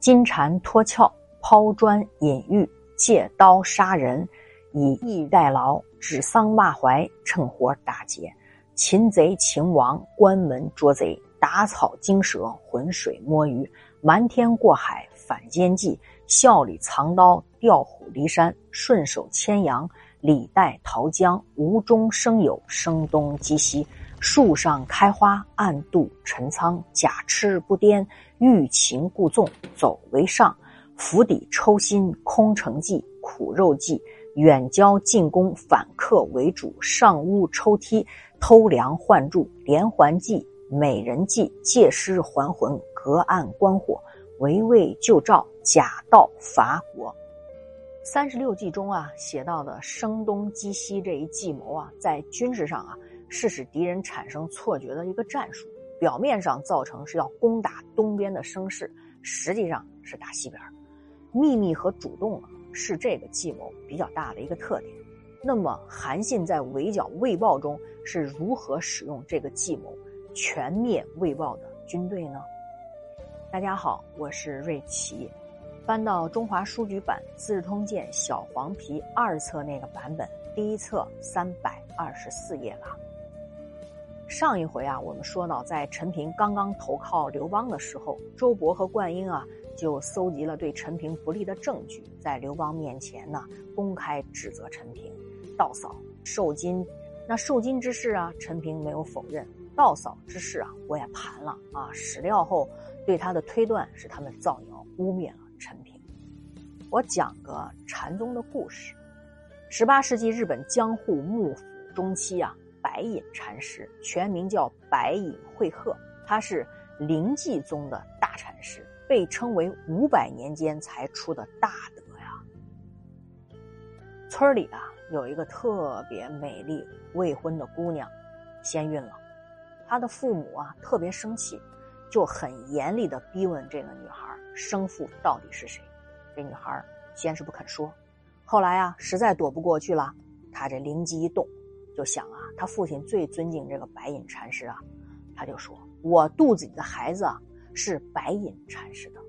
金蝉脱壳，抛砖引玉，借刀杀人，以逸待劳，指桑骂槐，趁火打劫。擒贼擒王，关门捉贼，打草惊蛇，浑水摸鱼，瞒天过海，反间计，笑里藏刀，调虎离山，顺手牵羊，李代桃僵，无中生有，声东击西。树上开花，暗度陈仓，假痴不癫，欲擒故纵，走为上。釜底抽薪，空城计，苦肉计，远交近攻，反客为主，上屋抽梯。偷梁换柱，连环计，美人计，借尸还魂，隔岸观火，围魏救赵，假道伐国。三十六计中啊，写到的声东击西这一计谋啊，在军事上啊，是使敌人产生错觉的一个战术。表面上造成是要攻打东边的声势，实际上是打西边。秘密和主动啊，是这个计谋比较大的一个特点。那么，韩信在围剿魏豹中是如何使用这个计谋全灭魏豹的军队呢？大家好，我是瑞奇，翻到中华书局版《资治通鉴》小黄皮二册那个版本，第一册三百二十四页了。上一回啊，我们说到，在陈平刚刚投靠刘邦的时候，周勃和灌婴啊就搜集了对陈平不利的证据，在刘邦面前呢公开指责陈平。盗嫂受金，那受金之事啊，陈平没有否认；盗嫂之事啊，我也盘了啊。史料后对他的推断是他们造谣污蔑了陈平。我讲个禅宗的故事。十八世纪日本江户幕府中期啊，白隐禅师全名叫白隐慧鹤，他是灵济宗的大禅师，被称为五百年间才出的大德呀。村里啊。有一个特别美丽未婚的姑娘，先孕了，她的父母啊特别生气，就很严厉的逼问这个女孩生父到底是谁。这女孩先是不肯说，后来啊实在躲不过去了，她这灵机一动，就想啊，他父亲最尊敬这个白隐禅师啊，他就说：“我肚子里的孩子啊是白隐禅师的。”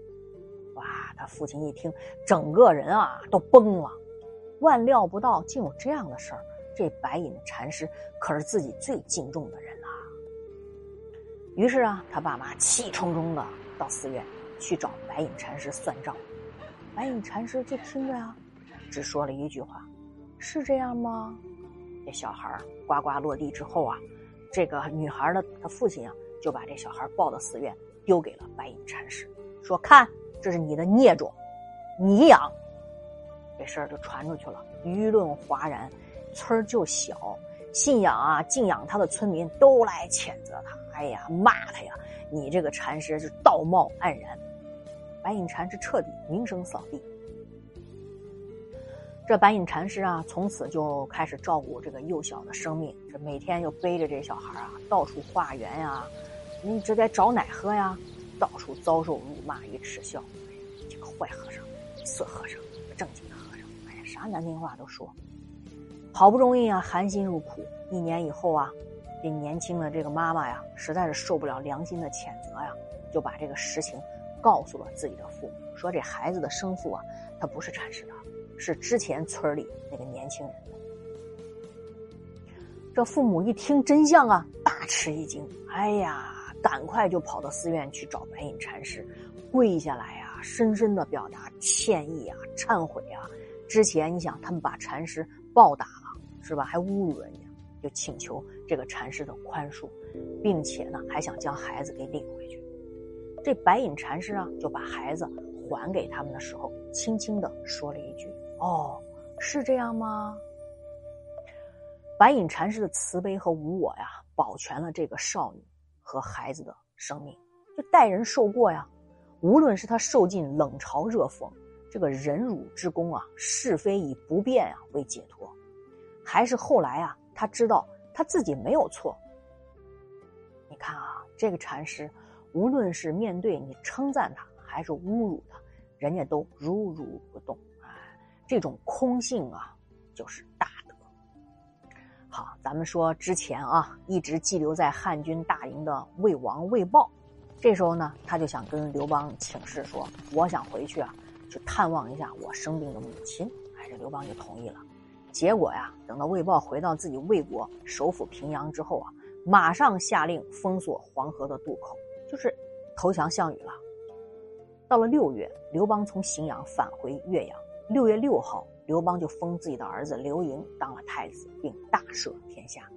哇，他父亲一听，整个人啊都崩了。万料不到，竟有这样的事儿！这白隐禅师可是自己最敬重的人啊。于是啊，他爸妈气冲冲的到寺院去找白隐禅师算账。白隐禅师就听着呀，只说了一句话：“是这样吗？”这小孩呱呱落地之后啊，这个女孩的她父亲啊，就把这小孩抱到寺院，丢给了白隐禅师，说：“看，这是你的孽种，你养。”这事儿就传出去了，舆论哗然，村就小，信仰啊敬仰他的村民都来谴责他，哎呀骂他呀，你这个禅师是道貌岸然。白隐禅师彻底名声扫地。这白隐禅师啊，从此就开始照顾这个幼小的生命，这每天又背着这小孩啊到处化缘呀，你这该找奶喝呀，到处遭受辱骂与耻笑。这个坏和尚，色和尚，正经的和尚，哎呀。啥难听话都说，好不容易啊，含辛茹苦一年以后啊，这年轻的这个妈妈呀，实在是受不了良心的谴责呀，就把这个实情告诉了自己的父母，说这孩子的生父啊，他不是禅师的，是之前村里那个年轻人。这父母一听真相啊，大吃一惊，哎呀，赶快就跑到寺院去找白隐禅师，跪下来呀，深深的表达歉意啊，忏悔啊。之前你想他们把禅师暴打了是吧？还侮辱人家，就请求这个禅师的宽恕，并且呢还想将孩子给领回去。这白隐禅师啊就把孩子还给他们的时候，轻轻的说了一句：“哦，是这样吗？”白隐禅师的慈悲和无我呀，保全了这个少女和孩子的生命。就待人受过呀，无论是他受尽冷嘲热讽。这个忍辱之功啊，是非以不变啊为解脱，还是后来啊，他知道他自己没有错。你看啊，这个禅师，无论是面对你称赞他，还是侮辱他，人家都如如不动。这种空性啊，就是大德。好，咱们说之前啊，一直寄留在汉军大营的魏王魏豹，这时候呢，他就想跟刘邦请示说：“我想回去啊，去探望一下我生病的母亲。”哎，这刘邦就同意了。结果呀，等到魏豹回到自己魏国首府平阳之后啊，马上下令封锁黄河的渡口，就是投降项羽了。到了六月，刘邦从荥阳返回岳阳。六月六号，刘邦就封自己的儿子刘盈当了太子，并大赦天下。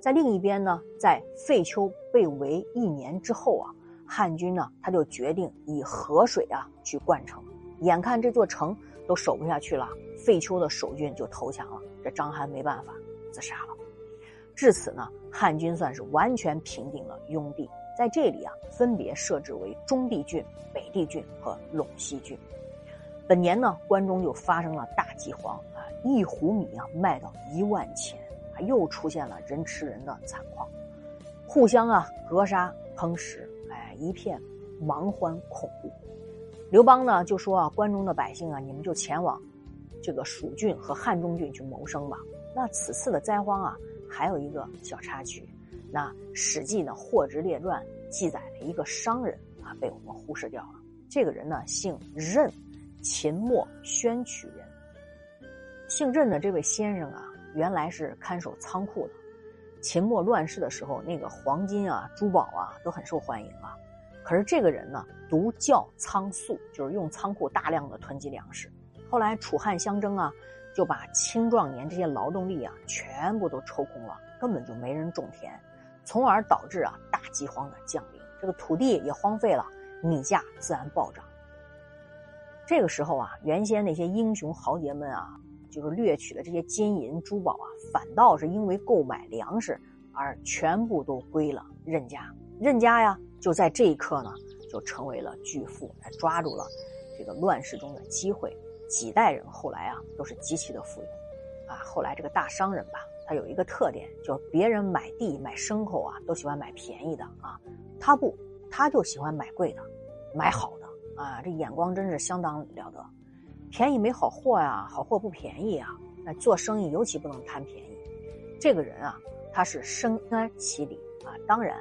在另一边呢，在废丘被围一年之后啊。汉军呢，他就决定以河水啊去灌城，眼看这座城都守不下去了，废丘的守军就投降了，这章邯没办法，自杀了。至此呢，汉军算是完全平定了雍地，在这里啊，分别设置为中地郡、北地郡和陇西郡。本年呢，关中就发生了大饥荒啊，一斛米啊卖到一万钱，啊，又出现了人吃人的惨况，互相啊格杀烹食。哎一片忙欢恐怖，刘邦呢就说啊，关中的百姓啊，你们就前往这个蜀郡和汉中郡去谋生吧。那此次的灾荒啊，还有一个小插曲，那《史记》呢《霍职列传》记载了一个商人啊，被我们忽视掉了。这个人呢姓任，秦末宣曲人。姓任的这位先生啊，原来是看守仓库的。秦末乱世的时候，那个黄金啊、珠宝啊都很受欢迎啊。可是这个人呢，独教仓粟，就是用仓库大量的囤积粮食。后来楚汉相争啊，就把青壮年这些劳动力啊全部都抽空了，根本就没人种田，从而导致啊大饥荒的降临。这个土地也荒废了，米价自然暴涨。这个时候啊，原先那些英雄豪杰们啊，就是掠取的这些金银珠宝啊，反倒是因为购买粮食而全部都归了任家。任家呀。就在这一刻呢，就成为了巨富，他抓住了这个乱世中的机会。几代人后来啊，都是极其的富有，啊，后来这个大商人吧，他有一个特点，就是别人买地买牲口啊，都喜欢买便宜的啊，他不，他就喜欢买贵的，买好的啊，这眼光真是相当了得。便宜没好货呀，好货不便宜啊，那做生意尤其不能贪便宜。这个人啊，他是深谙其理啊，当然。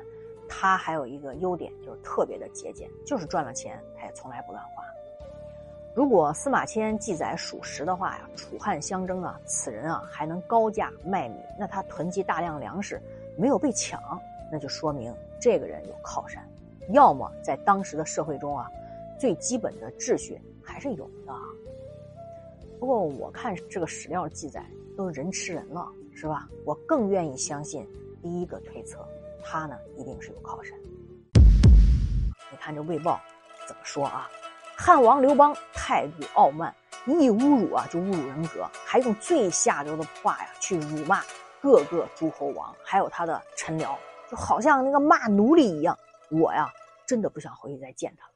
他还有一个优点，就是特别的节俭，就是赚了钱他也从来不乱花。如果司马迁记载属实的话呀，楚汉相争啊，此人啊还能高价卖米，那他囤积大量粮食没有被抢，那就说明这个人有靠山。要么在当时的社会中啊，最基本的秩序还是有的。不过我看这个史料记载都是人吃人了，是吧？我更愿意相信第一个推测。他呢，一定是有靠山。你看这魏豹怎么说啊？汉王刘邦态度傲慢，一侮辱啊就侮辱人格，还用最下流的话呀去辱骂各个诸侯王，还有他的臣僚，就好像那个骂奴隶一样。我呀，真的不想回去再见他了。